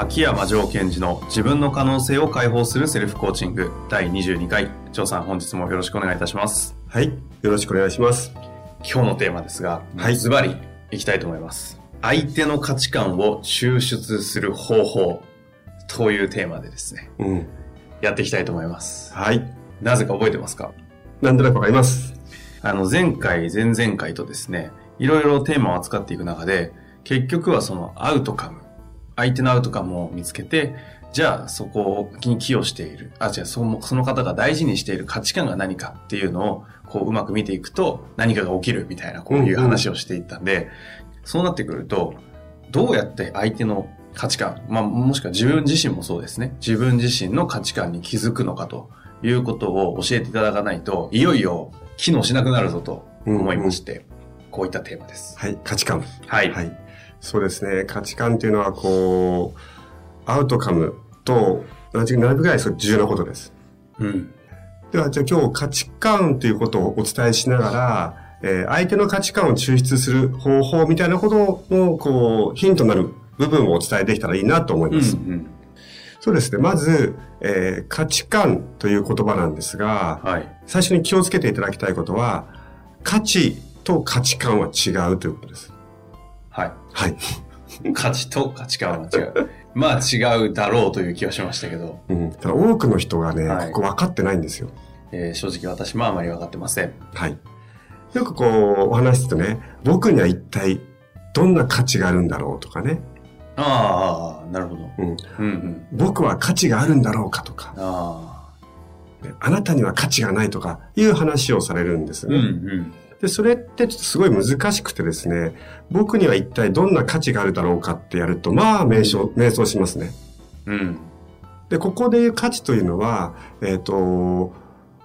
秋山城賢治の自分の可能性を解放するセルフコーチング第22回。張さん、本日もよろしくお願いいたします。はい。よろしくお願いします。今日のテーマですが、はいズバリいきたいと思います。相手の価値観を抽出する方法というテーマでですね、うん。やっていきたいと思います。はい。なぜか覚えてますか？なんとなくわかります。あの、前回、前々回とですね、いろいろテーマを扱っていく中で、結局はそのアウトカム、相手のアウトカムを見つけて、じゃあそこに寄与している、あ、じゃあそのその方が大事にしている価値観が何かっていうのを、こううまく見ていくと何かが起きるみたいな、こういう話をしていったんで、そうなってくると、どうやって相手の価値観、まあ、もしくは自分自身もそうですね。自分自身の価値観に気づくのかということを教えていただかないと、いよいよ機能しなくなるぞと思いまして、こういったテーマです。はい。価値観。はい。はい。そうですね。価値観というのは、こう、アウトカムと同じ並ぶぐらい重要なことです。うん。では、じゃあ今日価値観ということをお伝えしながら、えー相手の価値観を抽出する方法みたいなことの、こう、ヒントになる部分をお伝えできたらいいなと思います。うん。そうですね。まず、えー価値観という言葉なんですが、はい。最初に気をつけていただきたいことは、価値と価値観は違うということです。はい。はい。価値と価値観は違う。まあ違うだろうという気はしましたけど、うん。ただ多くの人がね、はいここ分かってないんですよ。えー正直私もあまり分かってません。はい。よくこう、お話しするとね、僕には一体どんな価値があるんだろうとかね、ああ、なるほど。うん。うんうん。僕は価値があるんだろうかとか、あねあなたには価値がないとかいう話をされるんですあ。うんね。うん。で、それってちょっとすごい難しくてですね、僕には一体どんな価値があるだろうかってやると、まあ、瞑想、瞑想しますね。うん。で、ここでいう価値というのは、えっ、と、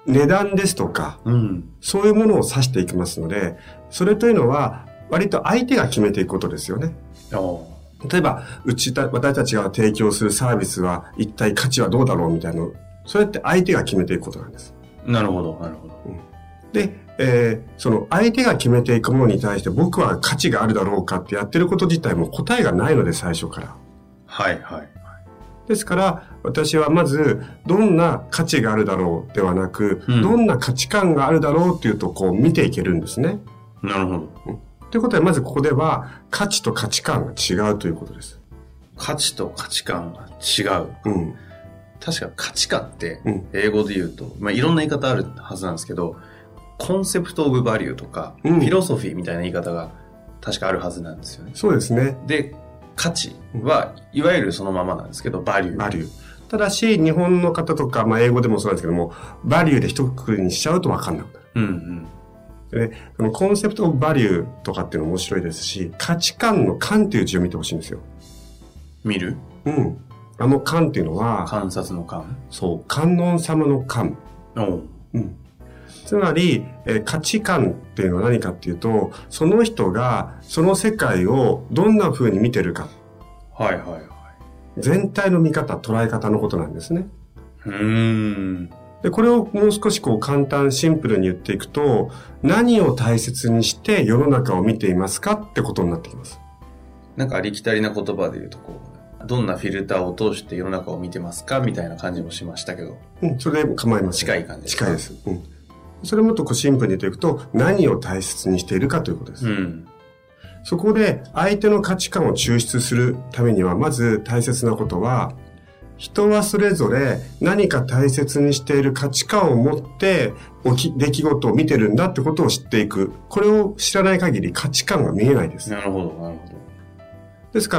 値段ですとか、うん。そういうものを指していきますので、それというのは、割と相手が決めていくことですよね。お例えば、うちた、私たちが提供するサービスは、一体価値はどうだろうみたいなの、それって相手が決めていくことなんです。なるほど、なるほど。で、えーその相手が決めていくものに対して僕は価値があるだろうかってやってること自体も答えがないので、最初から。はいはい。ですから、私はまず、どんな価値があるだろうではなく、うんどんな価値観があるだろうっていうと、こう見ていけるんですね。なるほど。ということで、まずここでは、価値と価値観が違うということです。価値と価値観が違う。うん。確か価値観ってうん、英語で言うと、まあ、いろんな言い方あるはずなんですけど、コンセプトオブバリューとか、うんフィロソフィーみたいな言い方が確かあるはずなんですよね。そうですね。で、価値は、いわゆるそのままなんですけど、バリュー。バリュー。ただし、日本の方とか、まあ、英語でもそうなんですけども、バリューで一括りにしちゃうと分かんなくなる。うんうん。でのコンセプトオブバリューとかっていうの面白いですし、価値観の観っていう字を見てほしいんですよ。見る？うん。あの観っていうのは、観察の観。そう、観音様の観。おううん。つまり、えー価値観っていうのは何かっていうと、その人がその世界をどんな風に見てるか、はいはいはい。全体の見方、捉え方のことなんですね。うーん。で、これをもう少しこう簡単、シンプルに言っていくと、何を大切にして世の中を見ていますかってことになってきます。なんかありきたりな言葉で言うとこう、どんなフィルターを通して世の中を見てますかみたいな感じもしましたけど、うん、それで構いません。近い感じですか？近いです。うん。それをもっとこうシンプルに言っていくと、何を大切にしているかということです。うん。そこで相手の価値観を抽出するためには、まず大切なことは、人はそれぞれ何か大切にしている価値観を持って起き、出来事を見てるんだってことを知っていく。これを知らない限り価値観が見えないです。なるほど、なるほですか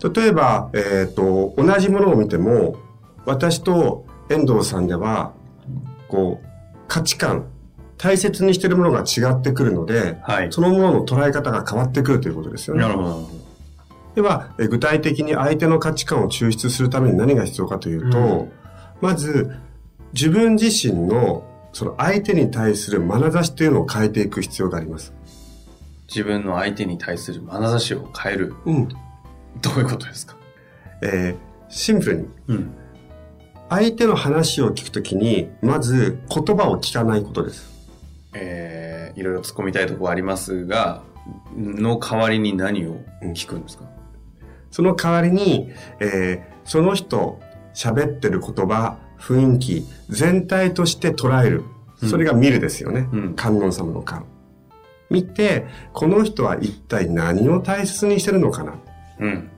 ら、例えば、えっ、と、同じものを見ても、私と遠藤さんでは、こう、価値観、大切にしてるものが違ってくるので、はい。そのものの捉え方が変わってくるということですよね。なるほど。では、え具体的に相手の価値観を抽出するために何が必要かというと、うんまず、自分自身の、その相手に対する眼差しというのを変えていく必要があります。自分の相手に対する眼差しを変える。うん。どういうことですか？えーシンプルに、うん。相手の話を聞くときに、まず言葉を聞かないことです。えー、いろいろ突っ込みたいところありますが、の代わりに何を聞くんですか、その代わりに、えーその人、喋ってる言葉、雰囲気、全体として捉える。それが見るですよね。うん観音様の観。見て、この人は一体何を大切にしてるのかな？うん。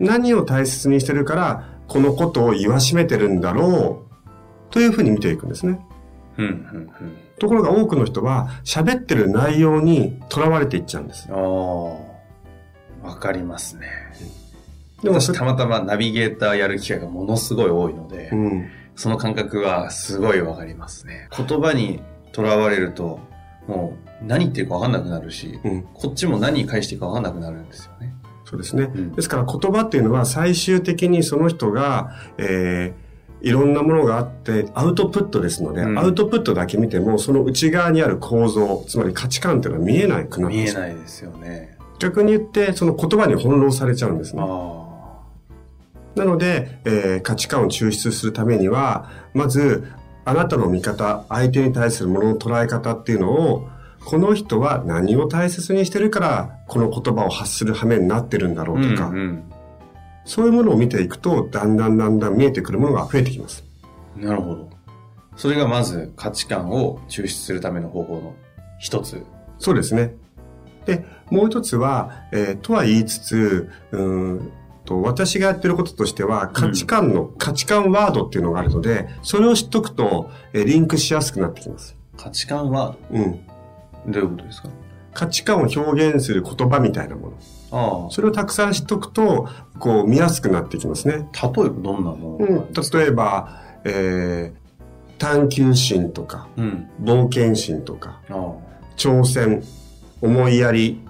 何を大切にしてるから、このことを言わしめてるんだろう。というふうに見ていくんですね。うん。うん。ところが多くの人は、喋ってる内容に囚われていっちゃうんです。わかりますね。でもたまたまナビゲーターやる機会がものすごい多いので、うん。その感覚はすごいわかりますね。言葉にとらわれると、もう何言ってるかわかんなくなるし、うん。こっちも何返していいかわかんなくなるんですよね。そうですね。うんですから言葉っていうのは最終的にその人が、えーいろんなものがあってアウトプットですので、うんアウトプットだけ見てもその内側にある構造、つまり価値観っていうのは見えなくなるん見え。ないですよね。逆に言ってその言葉に翻弄されちゃうんですね。あなので、えー価値観を抽出するためには、まず、あなたの見方、相手に対するものの捉え方っていうのを、この人は何を大切にしてるから、この言葉を発する羽目になってるんだろあ。うとか、うんうんそういうものを見ていくと、だんだんだんだん見えてくるものが増えてきます。なるほど。それがまず価値観を抽出するための方法の一つ。そうですね。で、もう一つは、えーとは言いつつ、うーんと、私がやってることとしては、価値観の、価値観ワードっていうのがあるので、それを知っとくと、えーリンクしやすくなってきます。価値観はうん。どういうことですか？価値観を表現する言葉みたいなもの。あそれをたくさん知っとくと、こう見やすくなってきますね。あ。例えばどんなもの？うん。例えば、えー探求心とか、うん。冒険心とか、あ挑戦、思いやり、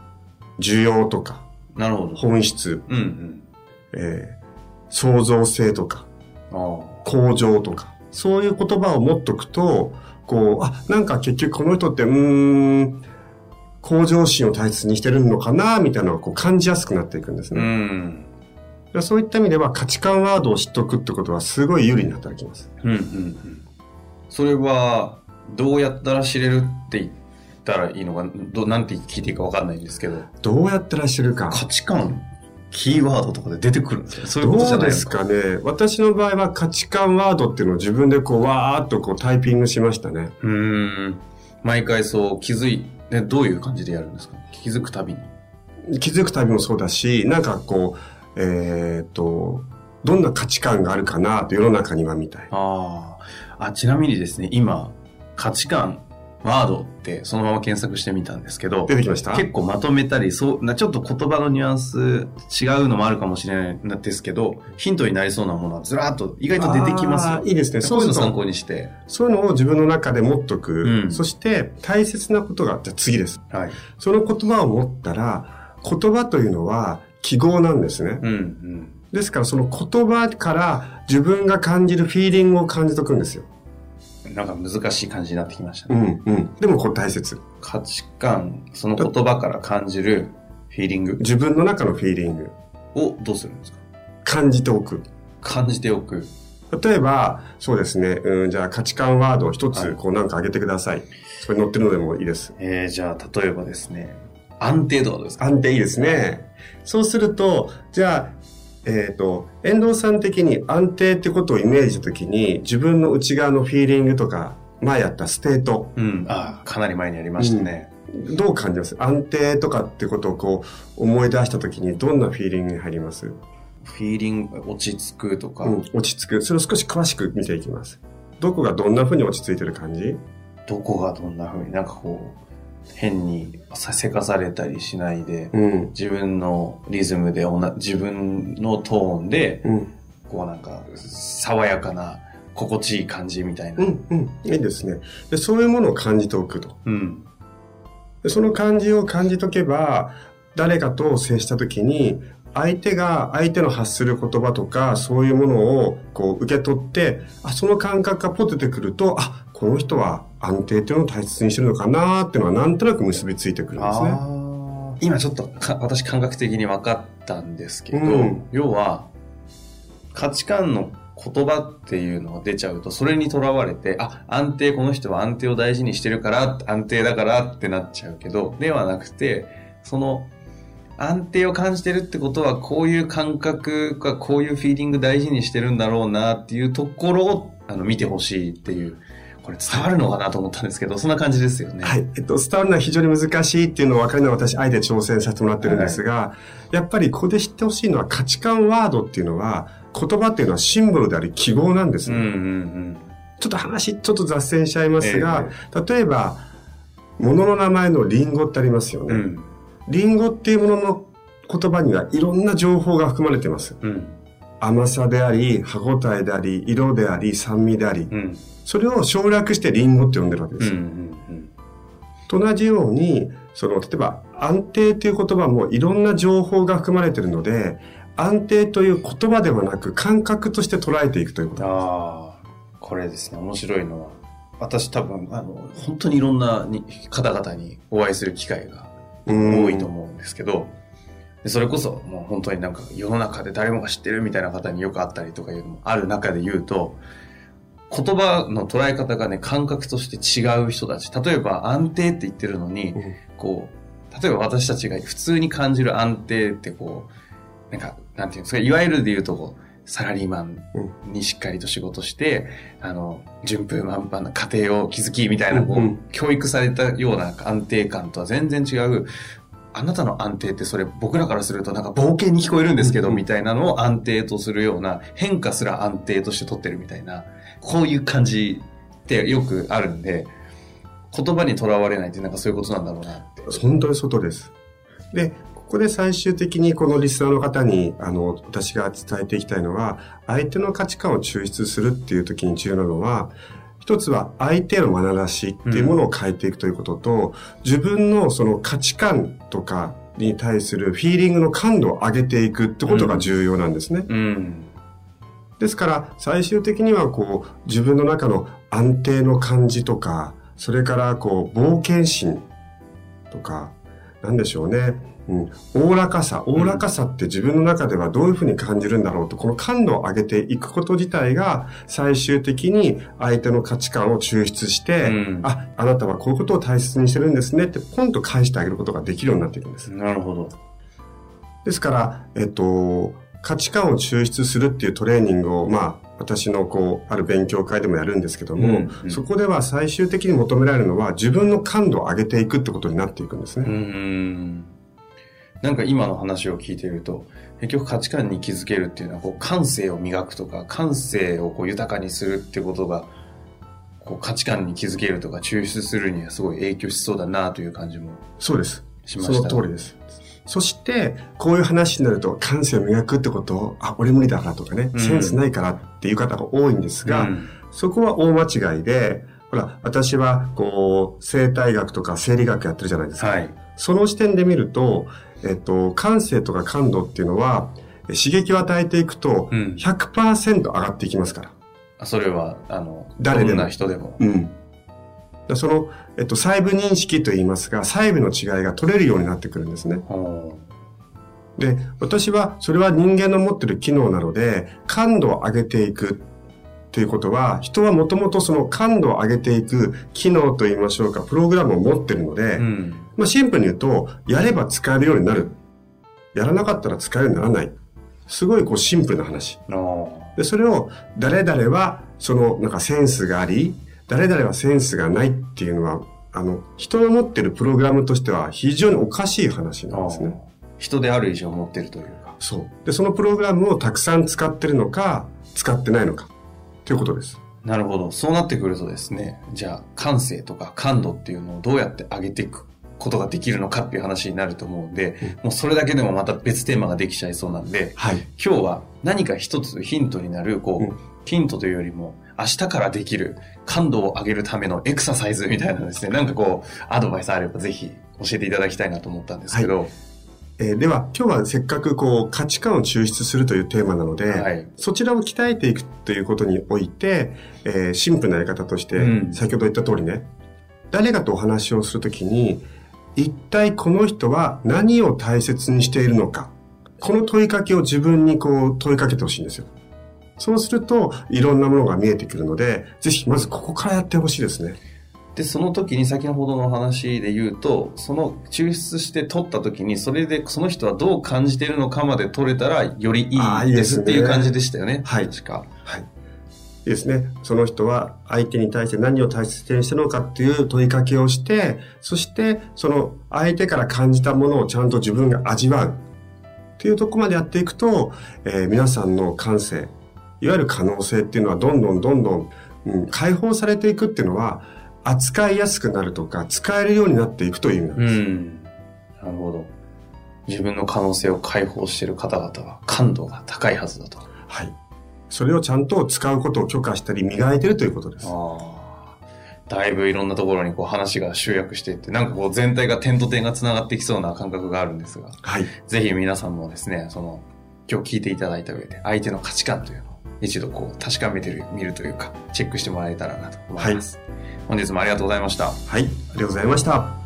需要とか、あ。なるほど。本質、うんうん。えー創造性とか、あ向上とか、そういう言葉を持っとくと、こう、あ、なんか結局この人って、うーん、向上心を大切にしてるのかな、みたいなのをこう感じやすくなっていくんですあ。うね。ん。そういった意味では価値観ワードを知っとくってことはすごい有利に働きます。うんうんうん。それは、どうやったら知れるって言ったらいいのか、どなんて聞いていいかわかんないんですけど、どうやったら知るか。価値観、キーワードとかで出てくるんですよ。そういうどことじゃないのうですかね。私の場合は価値観ワードっていうのを自分でこうわーっとこうタイピングしましたね。うーん。毎回そう気づいて、どういう感じでやるんですか？気づくたびに。気づくたびもそうだし、なんかこう、えーっと、どんな価値観があるかなと世の中にはみたい。ああ。あ、ちなみにですね、今、価値観、ワードってそのまま検索してみたんですけど、出てきました？結構まとめたり、そう、なちょっと言葉のニュアンス違うのもあるかもしれないんですけど、ヒントになりそうなものはずらーっと意外と出てきますいいですね。そそういうの参考にして。そういうのを自分の中で持っとく。うんそして大切なことが、じゃあ次です。はい。その言葉を持ったら、言葉というのは記号なんですね。うん、うん。ですからその言葉から自分が感じるフィーリングを感じとくんですよ。なんか難しい感じになってきましたうね。んうん。でもこれ大切。価値観、その言葉から感じるフィーリング自分の中のフィーリング。をどうするんですか？感じておく。感じておく。例えば、そうですね。うん、じゃあ価値観ワードを一つ、はいこうなんか挙げてください。それ載ってるのでもいいです。えー、じゃあ例えばですね、安定度はどうですか？安定いいですね。そうすると、じゃあ、えっ、と、遠藤さん的に安定ってことをイメージしたときに、自分の内側のフィーリングとか、前やったステート、うん。ああ、かなり前にありましたね。どう感じます？安定とかってことをこう、思い出したときに、どんなフィーリングに入ります？フィーリング、落ち着くとか、うん、落ち着く。それを少し詳しく見ていきます。どこがどんな風に落ち着いてる感じ？どこがどんな風になんかこう、変にさせかされたりしないで、うん。自分のリズムで自分のトーンで、うん。こうなんか、爽やかな、心地いい感じみたいな。うん、うん。いいですね。で、そういうものを感じておくと。うん。でその感じを感じとけば、誰かと接した時に、相手が相手の発する言葉とか、そういうものをこう受け取って、あ、その感覚がポテてくると、あ、この人は安定っていうのを大切にしてるのかなっていうのはなんとなく結びついてくるんですね。今ちょっとか私感覚的に分かったんですけど、うん要は価値観の言葉っていうのが出ちゃうとそれにとらわれてあ安定この人は安定を大事にしてるから安定だからってなっちゃうけどではなくてその安定を感じてるってことはこういう感覚がこういうフィーリング大事にしてるんだろうなっていうところをあの見てほしいっていうこれ伝わるのかなと思ったんですけどそんな感じですよね。はい。えっと、伝わるのは非常に難しいっていうのを分かるのは私、あえて挑戦させてもらってるんですが、やっぱりここで知ってほしいのは価値観ワードっていうのは、言葉っていうのはシンボルであり記号なんですね。うんうんうんちょっと話、ちょっと脱線しちゃいますが、例えば、物の名前のリンゴってありますよね。うんリンゴっていうものの言葉にはいろんな情報が含まれています。うん甘さであり、歯ごたえであり、色であり、酸味であり、うんそれを省略してリンゴって呼んでるわけですよ。うんと同じように、その、例えば、安定という言葉もいろんな情報が含まれているので、安定という言葉ではなく感覚として捉えていくということ。ああ、これですね、面白いのは、私多分、あの、本当にいろんなに方々にお会いする機会が多いと思うんですけど、でそれこそもう本当になんか世の中で誰もが知ってるみたいな方によく会ったりとかいうのもある中で言うと、言葉の捉え方がね、感覚として違う人たち。例えば安定って言ってるのに、うんこう、例えば私たちが普通に感じる安定ってこう、なんか、なんていうんですか、いわゆるで言うとこう、サラリーマンにしっかりと仕事して、あの、順風満帆な家庭を築きみたいな、こう、うんうん教育されたような安定感とは全然違う、あなたの安定ってそれ僕らからするとなんか冒険に聞こえるんですけど、うんみたいなのを安定とするような、変化すら安定として取ってるみたいな、こういう感じってよくあるんで、言葉にとらわれないってなんかそういうことなんだろうなって。本当に外です。で、ここで最終的にこのリスナーの方に、あの、私が伝えていきたいのは、相手の価値観を抽出するっていう時に重要なのは、一つは相手の眼差しっていうものを変えていくということと、自分のその価値観とかに対するフィーリングの感度を上げていくってことが重要なんですね。うん。ですから、最終的にはこう、自分の中の安定の感じとか、それからこう、冒険心とか、なんでしょうね。うん。おおらかさ。おおらかさって自分の中ではどういうふうに感じるんだろうと、この感度を上げていくこと自体が、最終的に相手の価値観を抽出して、うんあ、あなたはこういうことを大切にしてるんですねって、ポンと返してあげることができるようになっていくんです。なるほど。ですから、えっと、価値観を抽出するっていうトレーニングを、まあ、私のこう、ある勉強会でもやるんですけども、うんうんそこでは最終的に求められるのは自分の感度を上げていくってことになっていくんですうね。ん。なんか今の話を聞いていると、結局価値観に気づけるっていうのは、こう感性を磨くとか、感性をこう豊かにするってことが、こう価値観に気づけるとか抽出するにはすごい影響しそうだなという感じもそうです。しました。その通りです。そして、こういう話になると、感性を磨くってことを、あ、俺無理だからとかね、うんセンスないからっていう方が多いんですが、うんそこは大間違いで、ほら、私は、こう、生態学とか生理学やってるじゃないですか。はい。その視点で見ると、えっと、感性とか感度っていうのは、え刺激を与えていくとうん、100%上がっていきますから。それは、あの、誰でも人でも。うん。だその、えっと、細部認識と言いますが、細部の違いが取れるようになってくるんですね。ほで、私は、それは人間の持ってる機能なので、感度を上げていくっていうことは、人はもともとその感度を上げていく機能と言いましょうか、プログラムを持ってるので、ううん。まあ、シンプルに言うと、やれば使えるようになる。やらなかったら使えるようにならない。すごいこうシンプルな話。で、それを誰々はそのなんかセンスがあり、誰々はセンスがないっていうのは、あの、人の持ってるプログラムとしては非常におかしい話なんですね。人である以上持ってるというか。そう。で、そのプログラムをたくさん使ってるのか、使ってないのか、ということです。なるほど。そうなってくるとですね、じゃあ感性とか感度っていうのをどうやって上げていくことができるのかっていう話になると思うんで、もうそれだけでもまた別テーマができちゃいそうなんで、はい。今日は何か一つヒントになる、こう、うん。ヒントというよりも、明日からできる感度を上げるためのエクササイズみたいなですね、なんかこう、アドバイスあればぜひ教えていただきたいなと思ったんですけど、えーでは、今日はせっかくこう価値観を抽出するというテーマなので、はい。そちらを鍛えていくということにおいて、えーシンプルなやり方として、うん。先ほど言った通りね、誰かとお話をするときに、一体この人は何を大切にしているのか。この問いかけを自分にこう問いかけてほしいんですよ。そうすると、いろんなものが見えてくるので、ぜひまずここからやってほしいですね。で、その時に先ほどの話で言うと、その抽出して取った時に、それでその人はどう感じているのかまで取れたら、よりいいですっていう感じでしたよね。はい確か。はい。ですね。その人は相手に対して何を大切にしてるのかっていう問いかけをして、そしてその相手から感じたものをちゃんと自分が味わうっていうところまでやっていくと、えー皆さんの感性、いわゆる可能性っていうのはどんどんどんどん、うん、解放されていくっていうのは、扱いやすくなるとか、使えるようになっていくという意味なんです。うん。なるほど。自分の可能性を解放している方々は感度が高いはずだと。はい。それをちゃんと使うことを許可したり磨いてるということです。だいぶいろんなところにこう話が集約していって、なんかこう全体が点と点が繋がってきそうな感覚があるんですが、はい。ぜひ皆さんもですね、その、今日聞いていただいた上で、相手の価値観というのを一度こう確かめてみるというか、チェックしてもらえたらなと思います。本日もありがとうございました。はい。ありがとうございました。